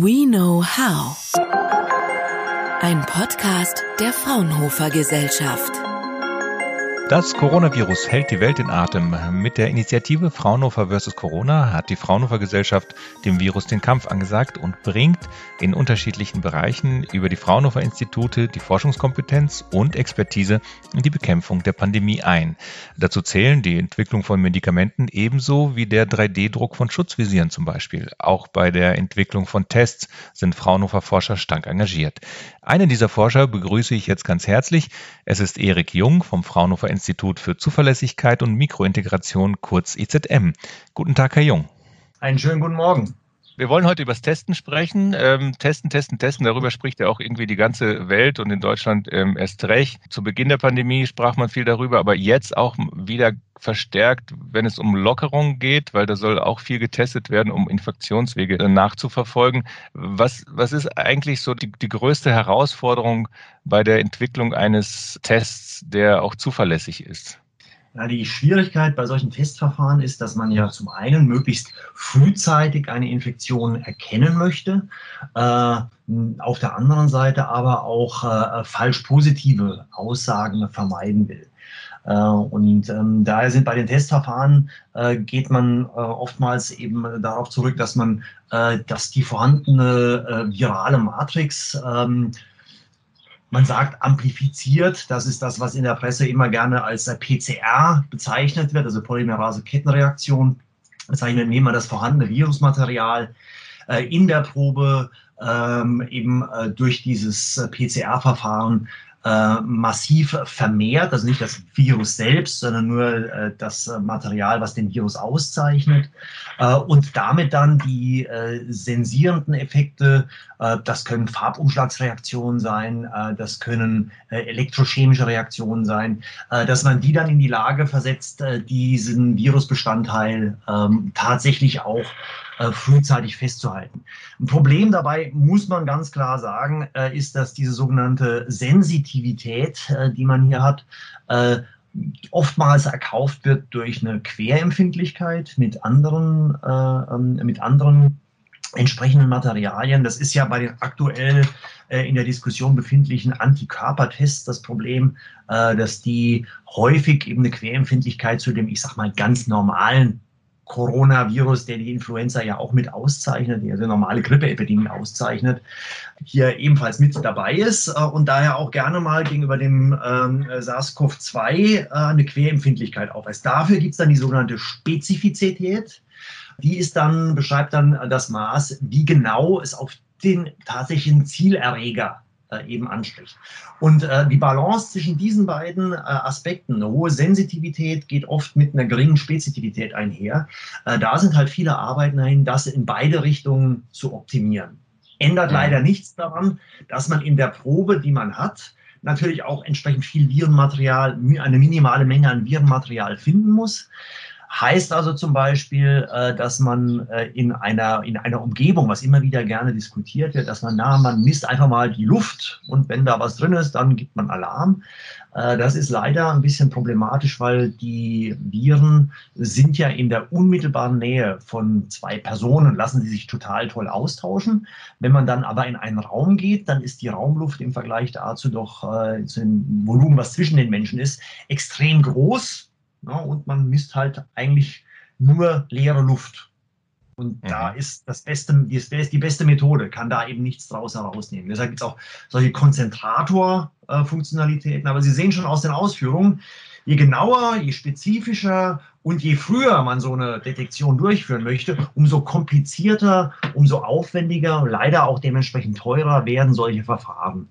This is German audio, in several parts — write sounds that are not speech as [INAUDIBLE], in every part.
We Know How. Ein Podcast der Fraunhofer Gesellschaft. Das Coronavirus hält die Welt in Atem. Mit der Initiative Fraunhofer vs. Corona hat die Fraunhofer Gesellschaft dem Virus den Kampf angesagt und bringt in unterschiedlichen Bereichen über die Fraunhofer Institute die Forschungskompetenz und Expertise in die Bekämpfung der Pandemie ein. Dazu zählen die Entwicklung von Medikamenten ebenso wie der 3D-Druck von Schutzvisieren zum Beispiel. Auch bei der Entwicklung von Tests sind Fraunhofer Forscher stark engagiert. Einen dieser Forscher begrüße ich jetzt ganz herzlich. Es ist Erik Jung vom Fraunhofer Institut für Zuverlässigkeit und Mikrointegration, kurz IZM. Guten Tag, Herr Jung. Einen schönen guten Morgen. Wir wollen heute über das Testen sprechen. Ähm, testen, testen, testen. Darüber spricht ja auch irgendwie die ganze Welt und in Deutschland ähm, erst recht. Zu Beginn der Pandemie sprach man viel darüber, aber jetzt auch wieder verstärkt, wenn es um Lockerung geht, weil da soll auch viel getestet werden, um Infektionswege nachzuverfolgen. Was, was ist eigentlich so die, die größte Herausforderung bei der Entwicklung eines Tests, der auch zuverlässig ist? Ja, die Schwierigkeit bei solchen Testverfahren ist, dass man ja zum einen möglichst frühzeitig eine Infektion erkennen möchte, äh, auf der anderen Seite aber auch äh, falsch positive Aussagen vermeiden will. Äh, und ähm, daher sind bei den Testverfahren äh, geht man äh, oftmals eben darauf zurück, dass man, äh, dass die vorhandene virale Matrix ähm, man sagt amplifiziert, das ist das, was in der Presse immer gerne als PCR bezeichnet wird, also Polymerase-Kettenreaktion. Bezeichnet, indem man das vorhandene Virusmaterial äh, in der Probe ähm, eben äh, durch dieses äh, PCR-Verfahren äh, massiv vermehrt, also nicht das Virus selbst, sondern nur äh, das Material, was den Virus auszeichnet. Äh, und damit dann die äh, sensierenden Effekte, äh, das können Farbumschlagsreaktionen sein, äh, das können elektrochemische Reaktionen sein, dass man die dann in die Lage versetzt, diesen Virusbestandteil ähm, tatsächlich auch äh, frühzeitig festzuhalten. Ein Problem dabei, muss man ganz klar sagen, äh, ist, dass diese sogenannte Sensitivität, äh, die man hier hat, äh, oftmals erkauft wird durch eine Querempfindlichkeit mit anderen, äh, ähm, mit anderen entsprechenden Materialien. Das ist ja bei den aktuell in der Diskussion befindlichen Antikörpertests das Problem, dass die häufig eben eine Querempfindlichkeit zu dem, ich sag mal, ganz normalen Coronavirus, der die Influenza ja auch mit auszeichnet, die also normale Grippeepidemie auszeichnet, hier ebenfalls mit dabei ist äh, und daher auch gerne mal gegenüber dem ähm, SARS-CoV-2 äh, eine Querempfindlichkeit aufweist. Dafür gibt es dann die sogenannte Spezifizität. Die ist dann, beschreibt dann das Maß, wie genau es auf den tatsächlichen Zielerreger eben anspricht. Und äh, die Balance zwischen diesen beiden äh, Aspekten, eine hohe Sensitivität geht oft mit einer geringen Spezifität einher. Äh, da sind halt viele Arbeiten dahin, das in beide Richtungen zu optimieren. Ändert leider nichts daran, dass man in der Probe, die man hat, natürlich auch entsprechend viel Virenmaterial, eine minimale Menge an Virenmaterial finden muss. Heißt also zum Beispiel, äh, dass man äh, in einer, in einer Umgebung, was immer wieder gerne diskutiert wird, dass man, na, man misst einfach mal die Luft und wenn da was drin ist, dann gibt man Alarm. Äh, das ist leider ein bisschen problematisch, weil die Viren sind ja in der unmittelbaren Nähe von zwei Personen, lassen sie sich total toll austauschen. Wenn man dann aber in einen Raum geht, dann ist die Raumluft im Vergleich dazu doch zu dem Volumen, was zwischen den Menschen ist, extrem groß ja, und man misst halt eigentlich nur leere Luft. Und mhm. da ist das beste, die, ist die beste Methode, kann da eben nichts draus herausnehmen. Deshalb gibt es auch solche Konzentrator-Funktionalitäten. Aber Sie sehen schon aus den Ausführungen, je genauer, je spezifischer und je früher man so eine Detektion durchführen möchte, umso komplizierter, umso aufwendiger und leider auch dementsprechend teurer werden solche Verfahren.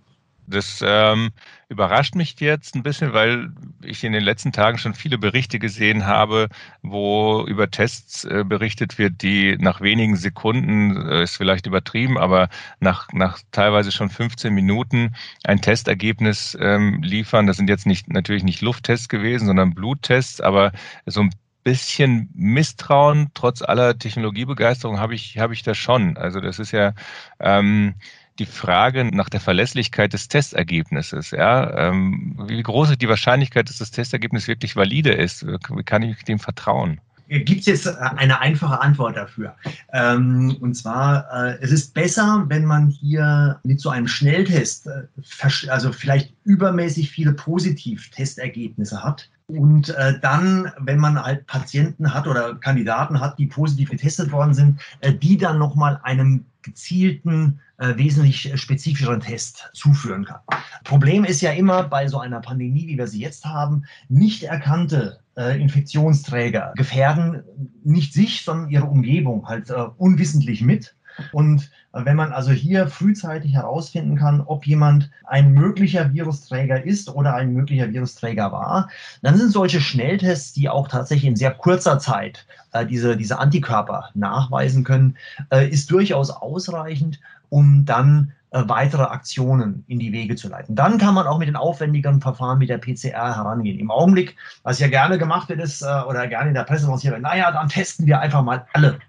Das ähm, überrascht mich jetzt ein bisschen, weil ich in den letzten Tagen schon viele Berichte gesehen habe, wo über Tests äh, berichtet wird, die nach wenigen Sekunden, äh, ist vielleicht übertrieben, aber nach, nach teilweise schon 15 Minuten ein Testergebnis ähm, liefern. Das sind jetzt nicht natürlich nicht Lufttests gewesen, sondern Bluttests, aber so ein bisschen Misstrauen trotz aller Technologiebegeisterung habe ich habe ich da schon. Also das ist ja ähm, die Frage nach der Verlässlichkeit des Testergebnisses. Ja? Ähm, wie groß ist die Wahrscheinlichkeit, dass das Testergebnis wirklich valide ist? Wie kann ich dem vertrauen? gibt es jetzt eine einfache Antwort dafür. Ähm, und zwar, äh, es ist besser, wenn man hier mit so einem Schnelltest, äh, also vielleicht übermäßig viele Positiv-Testergebnisse hat. Und äh, dann, wenn man halt Patienten hat oder Kandidaten hat, die positiv getestet worden sind, äh, die dann nochmal einem gezielten, äh, wesentlich spezifischeren Test zuführen kann. Problem ist ja immer bei so einer Pandemie, wie wir sie jetzt haben, nicht erkannte äh, Infektionsträger gefährden nicht sich, sondern ihre Umgebung halt äh, unwissentlich mit. Und äh, wenn man also hier frühzeitig herausfinden kann, ob jemand ein möglicher Virusträger ist oder ein möglicher Virusträger war, dann sind solche Schnelltests, die auch tatsächlich in sehr kurzer Zeit äh, diese, diese Antikörper nachweisen können, äh, ist durchaus ausreichend, um dann äh, weitere Aktionen in die Wege zu leiten. Dann kann man auch mit den aufwendigeren Verfahren mit der PCR herangehen. Im Augenblick, was ja gerne gemacht wird, ist, äh, oder gerne in der Presse lanciert wird, naja, dann testen wir einfach mal alle.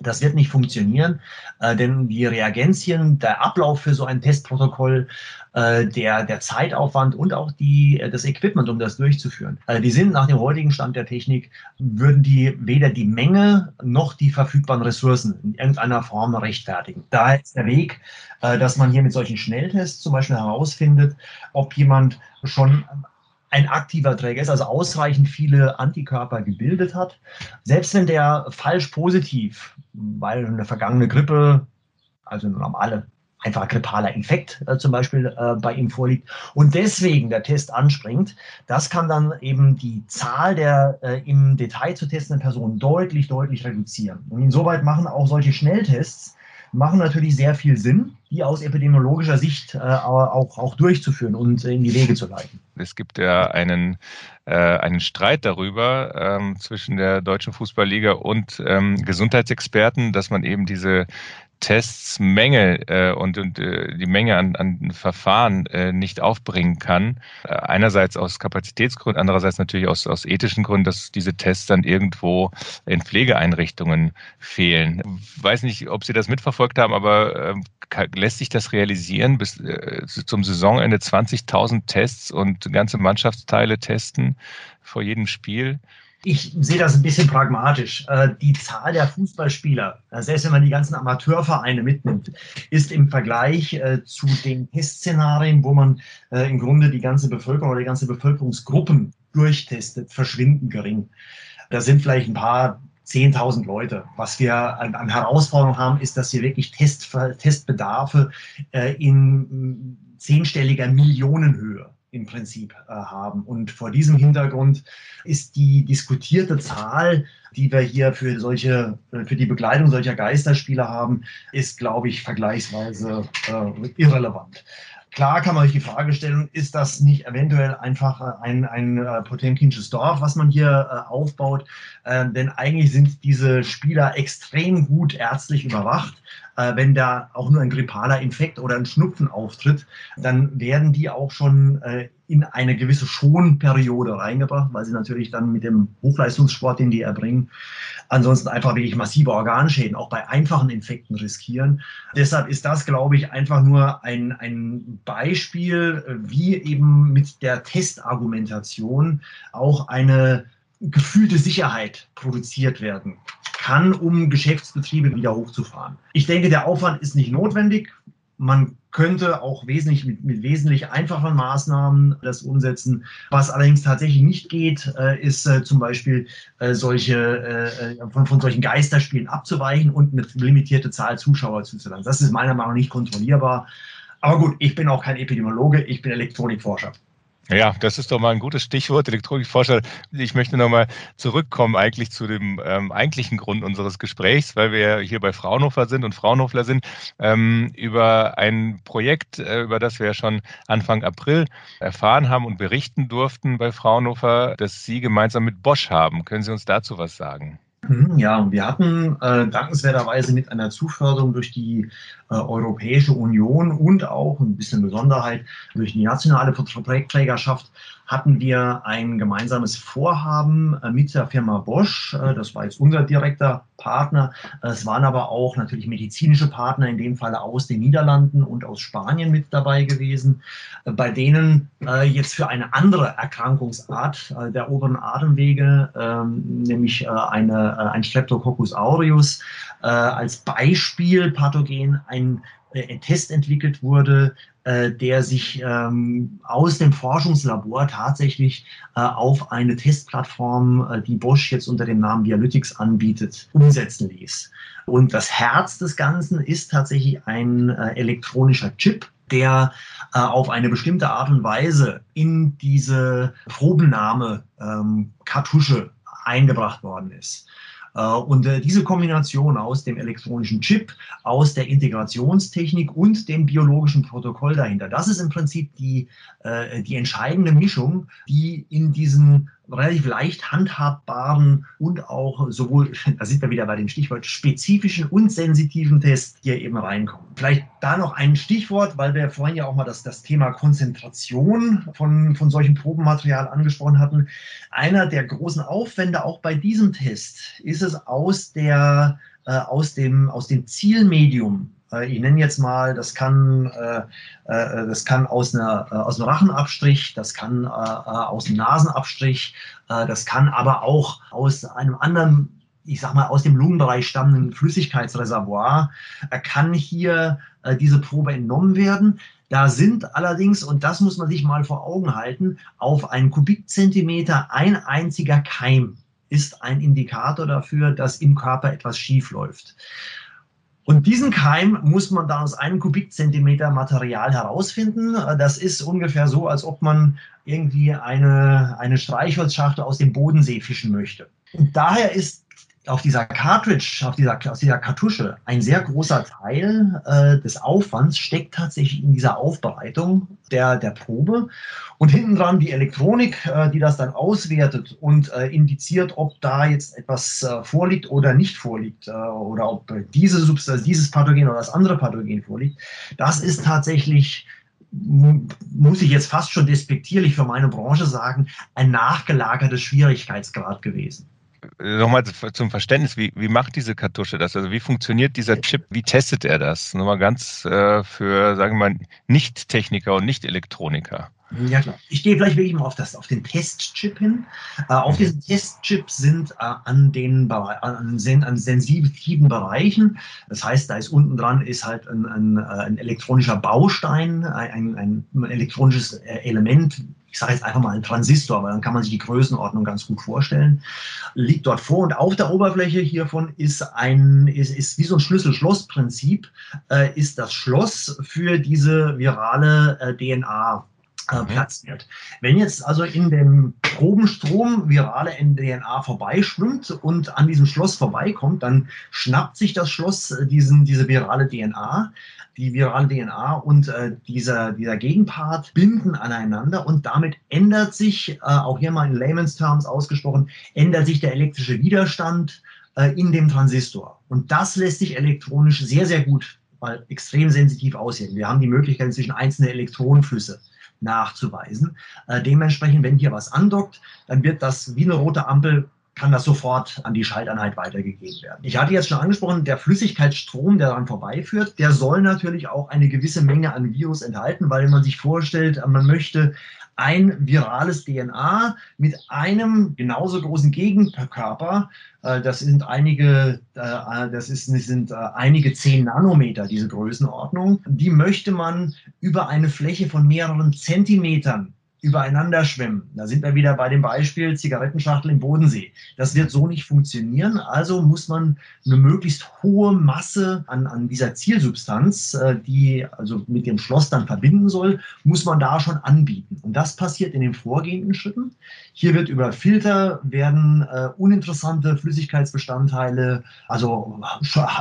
Das wird nicht funktionieren, äh, denn die Reagenzien, der Ablauf für so ein Testprotokoll, äh, der, der Zeitaufwand und auch die, äh, das Equipment, um das durchzuführen, äh, die sind nach dem heutigen Stand der Technik, würden die weder die Menge noch die verfügbaren Ressourcen in irgendeiner Form rechtfertigen. Daher ist der Weg, äh, dass man hier mit solchen Schnelltests zum Beispiel herausfindet, ob jemand schon ein aktiver Träger ist, also ausreichend viele Antikörper gebildet hat. Selbst wenn der falsch positiv, weil eine vergangene Grippe, also eine normale, einfach grippaler Infekt äh, zum Beispiel äh, bei ihm vorliegt und deswegen der Test anspringt, das kann dann eben die Zahl der äh, im Detail zu testenden Personen deutlich, deutlich reduzieren. Und insoweit machen auch solche Schnelltests machen natürlich sehr viel Sinn, die aus epidemiologischer Sicht äh, auch, auch durchzuführen und in die Wege zu leiten. Es gibt ja einen, äh, einen Streit darüber ähm, zwischen der Deutschen Fußballliga und ähm, Gesundheitsexperten, dass man eben diese Tests Menge äh, und, und äh, die Menge an, an Verfahren äh, nicht aufbringen kann. Äh, einerseits aus Kapazitätsgründen, andererseits natürlich aus, aus ethischen Gründen, dass diese Tests dann irgendwo in Pflegeeinrichtungen fehlen. Weiß nicht, ob Sie das mitverfolgt haben, aber äh, lässt sich das realisieren, bis äh, zum Saisonende 20.000 Tests und ganze Mannschaftsteile testen vor jedem Spiel? Ich sehe das ein bisschen pragmatisch. Äh, die Zahl der Fußballspieler, äh, selbst wenn man die ganzen Amateurvereine mitnimmt, ist im Vergleich äh, zu den Testszenarien, wo man im Grunde die ganze Bevölkerung oder die ganze Bevölkerungsgruppen durchtestet, verschwindend gering. Da sind vielleicht ein paar 10.000 Leute. Was wir an, Herausforderungen haben, ist, dass wir wirklich Test, Testbedarfe in zehnstelliger Millionenhöhe im Prinzip äh, haben. Und vor diesem Hintergrund ist die diskutierte Zahl, die wir hier für solche, äh, für die Begleitung solcher Geisterspiele haben, ist, glaube ich, vergleichsweise äh, irrelevant. Klar kann man sich die Frage stellen, ist das nicht eventuell einfach äh, ein, ein äh, Potemkinsches Dorf, was man hier äh, aufbaut? Äh, denn eigentlich sind diese Spieler extrem gut ärztlich überwacht. Wenn da auch nur ein grippaler Infekt oder ein Schnupfen auftritt, dann werden die auch schon in eine gewisse Schonperiode reingebracht, weil sie natürlich dann mit dem Hochleistungssport, den die erbringen, ansonsten einfach wirklich massive Organschäden auch bei einfachen Infekten riskieren. Deshalb ist das, glaube ich, einfach nur ein, ein Beispiel, wie eben mit der Testargumentation auch eine gefühlte Sicherheit produziert werden kann, um Geschäftsbetriebe wieder hochzufahren. Ich denke, der Aufwand ist nicht notwendig. Man könnte auch wesentlich mit, mit, wesentlich einfacheren Maßnahmen das umsetzen. Was allerdings tatsächlich nicht geht, äh, ist äh, zum Beispiel äh, solche äh, von, von, solchen Geisterspielen abzuweichen und eine limitierte Zahl Zuschauer zuzulassen. Das ist meiner Meinung nach nicht kontrollierbar. Aber gut, ich bin auch kein Epidemiologe, ich bin Elektronikforscher. Ja, das ist doch mal ein gutes Stichwort, Elektronikforscher. Ich möchte nochmal zurückkommen eigentlich zu dem ähm, eigentlichen Grund unseres Gesprächs, weil wir hier bei Fraunhofer sind und Fraunhofler sind, ähm, über ein Projekt, äh, über das wir ja schon Anfang April erfahren haben und berichten durften bei Fraunhofer, das Sie gemeinsam mit Bosch haben. Können Sie uns dazu was sagen? Mhm, ja, wir hatten äh, dankenswerterweise mit einer Zuförderung durch die äh, Europäische Union und auch ein bisschen Besonderheit durch die nationale Projektträgerschaft hatten wir ein gemeinsames Vorhaben äh, mit der Firma Bosch. Äh, das war jetzt unser direkter Partner. Es waren aber auch natürlich medizinische Partner, in dem Fall aus den Niederlanden und aus Spanien mit dabei gewesen, äh, bei denen jetzt für eine andere Erkrankungsart der oberen Atemwege, ähm, nämlich eine, ein Streptococcus aureus, als Beispiel Pathogen ein ein Test entwickelt wurde, äh, der sich ähm, aus dem Forschungslabor tatsächlich äh, auf eine Testplattform, äh, die Bosch jetzt unter dem Namen Dialytics anbietet, umsetzen ließ. Und das Herz des Ganzen ist tatsächlich ein elektronischer Chip, der äh, auf eine bestimmte Art und Weise in diese Probennahme-Kartusche ähm, eingebracht worden ist. Äh, und äh, diese Kombination aus dem elektronischen Chip, aus der Integrationstechnik und dem biologischen Protokoll dahinter, das ist im Prinzip die, äh, die entscheidende Mischung, die in diesen relativ leicht handhabbaren und auch sowohl, [LAUGHS] da sind wir wieder bei dem Stichwort, spezifischen und sensitiven Test hier eben reinkommen. Vielleicht da noch ein Stichwort, weil wir vorhin ja auch mal das, das Thema Konzentration von, von solchem Probenmaterial angesprochen hatten. Einer der großen Aufwände auch bei diesem Test ist es aus der äh, aus dem, aus dem Zielmedium ich nenne jetzt mal, das kann, äh, äh, das kann aus, einer, aus einem Rachenabstrich, das kann aus einem Nasenabstrich, das kann aber auch aus einem anderen ich sag mal, aus dem Lungenbereich stammenden Flüssigkeitsreservoir kann hier diese Probe entnommen werden. Da sind allerdings, und das muss man sich mal vor Augen halten, auf einen Kubikzentimeter ein einziger Keim ist ein Indikator dafür, dass im Körper etwas schief läuft. Und diesen Keim muss man dann aus einem Kubikzentimeter Material herausfinden. Das ist ungefähr so, als ob man irgendwie eine, eine Streichholzschachtel aus dem Bodensee fischen möchte. Und daher ist auf dieser Cartridge, auf dieser, aus dieser Kartusche, ein sehr großer Teil äh, des Aufwands steckt tatsächlich in dieser Aufbereitung der, der Probe. Und hinten dran die Elektronik, äh, die das dann auswertet und äh, indiziert, ob da jetzt etwas äh, vorliegt oder nicht vorliegt, äh, oder ob diese Substanz, dieses Pathogen oder das andere Pathogen vorliegt. Das ist tatsächlich muss ich jetzt fast schon despektierlich für meine Branche sagen, ein nachgelagertes Schwierigkeitsgrad gewesen nochmal zum Verständnis, wie, wie macht diese Kartusche das? Also wie funktioniert dieser Chip? Wie testet er das? Nochmal ganz äh, für, sagen wir mal, Nicht-Techniker und Nicht-Elektroniker. Ja, klar. Ich gehe vielleicht wirklich mal auf, das, auf den Testchip hin. Äh, auf diesem Testchip sind äh, an den an, sen, an sensitiven Bereichen, das heißt, da ist unten dran ist halt ein, ein, äh, ein elektronischer Baustein, ein, ein elektronisches äh, Element, ich sage jetzt einfach mal ein Transistor, weil dann kann man sich die Größenordnung ganz gut vorstellen, liegt dort vor und auf der Oberfläche hiervon ist ein, ist, ist wie so ein Schlüssel-Schloss-Prinzip, äh, ist das Schloss für diese virale äh, DNA äh, mhm. platziert. Wenn jetzt also in dem Probenstrom virale DNA vorbeischwimmt und an diesem Schloss vorbeikommt, dann schnappt sich das Schloss äh, diesen, diese virale DNA, die virale DNA und äh, dieser, dieser Gegenpart binden aneinander und damit ändert sich, äh, auch hier mal in Layman's Terms ausgesprochen, ändert sich der elektrische Widerstand äh, in dem Transistor. Und das lässt sich elektronisch sehr, sehr gut, weil extrem sensitiv aussehen. Wir haben die Möglichkeit zwischen einzelne Elektronenflüsse nachzuweisen. Äh, dementsprechend, wenn hier was andockt, dann wird das wie eine rote Ampel kann das sofort an die Schalteinheit weitergegeben werden. Ich hatte jetzt schon angesprochen, der Flüssigkeitsstrom, der daran vorbeiführt, der soll natürlich auch eine gewisse Menge an Virus enthalten, weil wenn man sich vorstellt, man möchte ein virales DNA mit einem genauso großen Gegenkörper. Äh, das sind einige, äh, das ist, sind äh, einige zehn Nanometer, diese Größenordnung. Die möchte man über eine Fläche von mehreren Zentimetern übereinander schwimmen. Da sind wir wieder bei dem Beispiel Zigarettenschachtel im Bodensee. Das wird so nicht funktionieren. Also muss man eine möglichst hohe Masse an, an dieser Zielsubstanz, äh, die also mit dem Schloss dann verbinden soll, muss man da schon anbieten. Und das passiert in den vorgehenden Schritten. Hier wird über Filter werden äh, uninteressante Flüssigkeitsbestandteile, also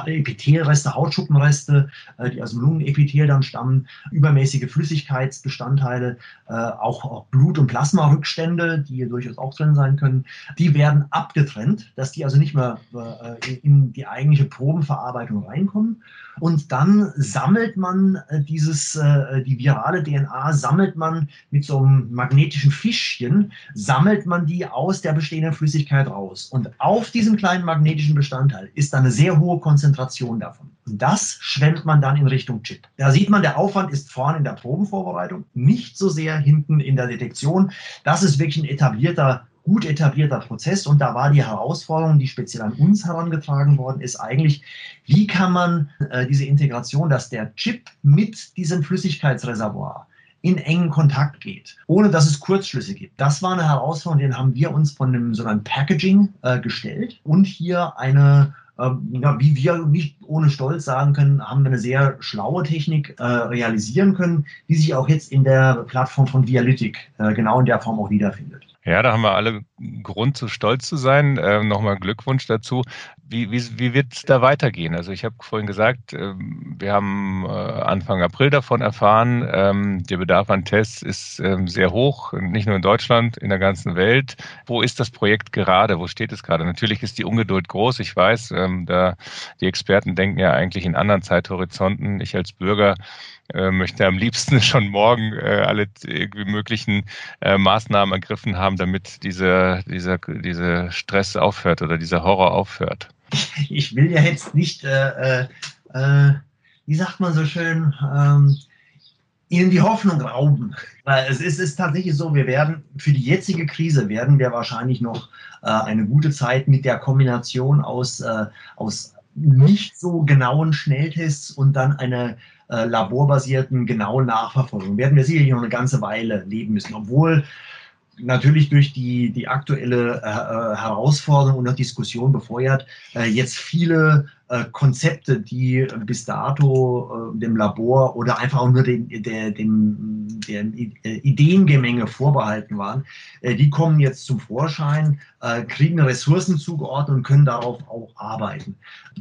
Epithelreste, Hautschuppenreste, äh, die aus dem Lungenepithel dann stammen, übermäßige Flüssigkeitsbestandteile, äh, auch auch Blut- und Plasmarückstände, die hier durchaus auch drin sein können, die werden abgetrennt, dass die also nicht mehr äh, in die eigentliche Probenverarbeitung reinkommen. Und dann sammelt man äh, dieses, äh, die virale DNA, sammelt man mit so einem magnetischen Fischchen, sammelt man die aus der bestehenden Flüssigkeit raus. Und auf diesem kleinen magnetischen Bestandteil ist dann eine sehr hohe Konzentration davon. Und das schwemmt man dann in Richtung Chip. Da sieht man, der Aufwand ist vorne in der Probenvorbereitung, nicht so sehr hinten in der Detektion. Das ist wirklich ein etablierter gut etablierter Prozess und da war die Herausforderung, die speziell an uns herangetragen worden ist, eigentlich, wie kann man äh, diese Integration, dass der Chip mit diesem Flüssigkeitsreservoir in engen Kontakt geht, ohne dass es Kurzschlüsse gibt. Das war eine Herausforderung, den haben wir uns von einem sogenannten Packaging äh, gestellt und hier eine ähm, ja, wie wir nicht ohne Stolz sagen können, haben wir eine sehr schlaue Technik äh, realisieren können, die sich auch jetzt in der Plattform von Vialytic äh, genau in der Form auch wiederfindet. Ja, da haben wir alle Grund zu stolz zu sein. Ähm, Nochmal Glückwunsch dazu. Wie, wie, wie wird es da weitergehen? Also ich habe vorhin gesagt, ähm, wir haben äh, Anfang April davon erfahren, ähm, der Bedarf an Tests ist ähm, sehr hoch, nicht nur in Deutschland, in der ganzen Welt. Wo ist das Projekt gerade? Wo steht es gerade? Natürlich ist die Ungeduld groß. Ich weiß, ähm, da die Experten denken ja eigentlich in anderen Zeithorizonten. Ich als Bürger äh, möchte am liebsten [LAUGHS] schon morgen äh, alle irgendwie möglichen äh, Maßnahmen ergriffen haben, damit dieser, dieser, dieser Stress aufhört oder dieser Horror aufhört. [LAUGHS] Ich will ja jetzt nicht, äh, äh, wie sagt man so schön, ähm, ihnen die Hoffnung rauben. Weil es ist, ist, tatsächlich so, wir werden für die jetzige Krise werden wir wahrscheinlich noch äh, eine gute Zeit mit der Kombination aus, äh, aus nicht so genauen Schnelltests und dann einer äh, laborbasierten genauen Nachverfolgung. Werden wir sicherlich noch eine ganze Weile leben müssen, obwohl natürlich durch die, die aktuelle äh, äh Herausforderung und Diskussion befeuert, äh, jetzt viele äh, Konzepte, die bis dato äh, dem Labor oder einfach auch nur den, der, dem, der äh, Ideengemenge vorbehalten waren, die kommen jetzt zum Vorschein, kriegen Ressourcen zugeordnet und können darauf auch arbeiten.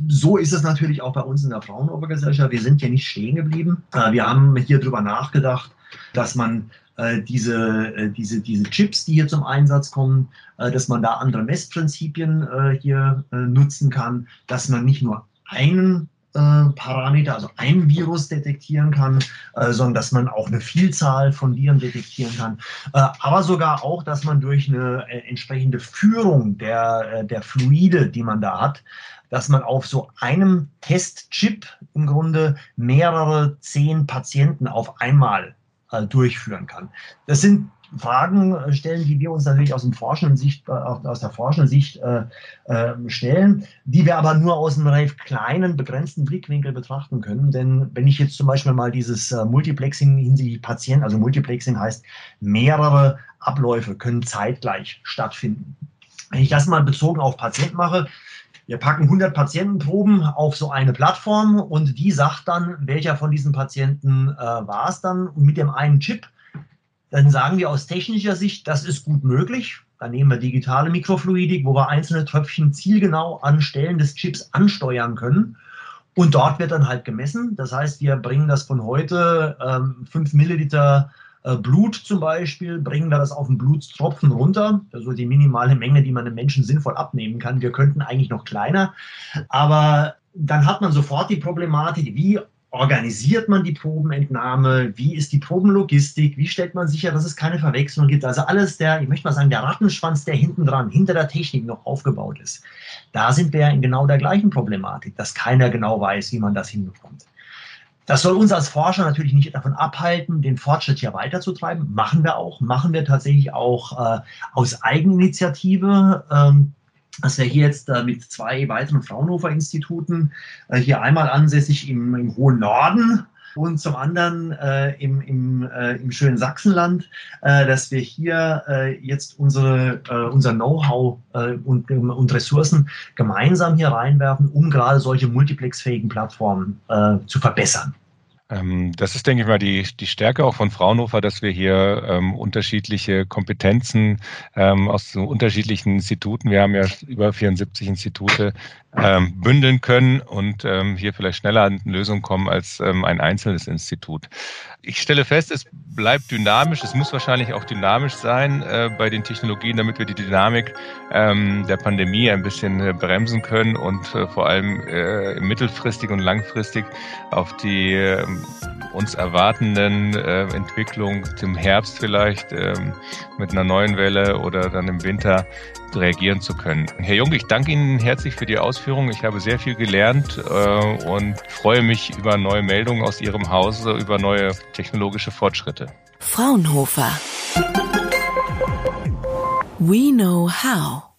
So ist es natürlich auch bei uns in der Fraunhofer-Gesellschaft. Wir sind ja nicht stehen geblieben. Wir haben hier drüber nachgedacht, dass man diese, äh, diese, diese Chips, die hier zum Einsatz kommen, äh, dass man da andere Messprinzipien hier nutzen kann, dass man nicht nur einen Parameter, also ein Virus detektieren kann, sondern dass man auch eine Vielzahl von Viren detektieren kann, aber sogar auch, dass man durch eine entsprechende Führung der, der Fluide, die man da hat, dass man auf so einem Testchip im Grunde mehrere zehn Patienten auf einmal äh, durchführen kann. Das sind Fragen äh, stellen, die wir uns natürlich aus, dem forschenden Sicht, äh, aus der forschenden Sicht äh, äh, stellen, die wir aber nur aus einem relativ kleinen, begrenzten Blickwinkel betrachten können. Denn wenn ich jetzt zum Beispiel mal dieses Multiplexing hinsichtlich Patienten, also Multiplexing heißt, mehrere Abläufe können zeitgleich stattfinden. Wenn ich das mal bezogen auf Patienten mache, wir packen 100 Patientenproben auf so eine Plattform und die sagt dann, welcher von diesen Patienten äh, war es dann. Und mit dem einen Chip, dann sagen wir aus technischer Sicht, das ist gut möglich. Dann nehmen wir digitale Mikrofluidik, wo wir einzelne Tröpfchen zielgenau an Stellen des Chips ansteuern können. Und dort wird dann halt gemessen. Das heißt, wir bringen das von heute ähm, 5 Milliliter Blut zum Beispiel, bringen wir das auf den Blutstropfen runter, also die minimale Menge, die man einem Menschen sinnvoll abnehmen kann. Wir könnten eigentlich noch kleiner, aber dann hat man sofort die Problematik, wie organisiert man die Probenentnahme, wie ist die Probenlogistik, wie stellt man sicher, dass es keine Verwechslung gibt. Also alles der, ich möchte mal sagen, der Rattenschwanz, der hinten dran, hinter der Technik noch aufgebaut ist. Da sind wir in genau der gleichen Problematik, dass keiner genau weiß, wie man das hinbekommt. Das soll uns als Forscher natürlich nicht davon abhalten, den Fortschritt hier weiterzutreiben. Machen wir auch, machen wir tatsächlich auch äh, aus Eigeninitiative. Ähm, dass wir hier jetzt äh, mit zwei weiteren Fraunhofer-Instituten äh, hier einmal ansässig im, im hohen Norden und zum anderen äh, im, im, äh, im schönen Sachsenland, äh, dass wir hier äh, jetzt unsere, äh, unser Know-how äh, und, und Ressourcen gemeinsam hier reinwerfen, um gerade solche multiplexfähigen Plattformen äh, zu verbessern. Ähm, das ist, denke ich mal, die, die Stärke auch von Fraunhofer, dass wir hier ähm, unterschiedliche Kompetenzen ähm, aus so unterschiedlichen Instituten, wir haben ja über 74 Institute, ähm, bündeln können und ähm, hier vielleicht schneller an Lösungen kommen als ähm, ein einzelnes Institut. Ich stelle fest, es bleibt dynamisch. Es muss wahrscheinlich auch dynamisch sein äh, bei den Technologien, damit wir die Dynamik ähm, der Pandemie ein bisschen äh, bremsen können und äh, vor allem äh, mittelfristig und langfristig auf die äh, uns erwartenden äh, Entwicklung zum Herbst vielleicht äh, mit einer neuen Welle oder dann im Winter reagieren zu können. Herr Jung, ich danke Ihnen herzlich für die Ausführungen. Ich habe sehr viel gelernt äh, und freue mich über neue Meldungen aus Ihrem Hause, über neue technologische Fortschritte. Fraunhofer. We know how.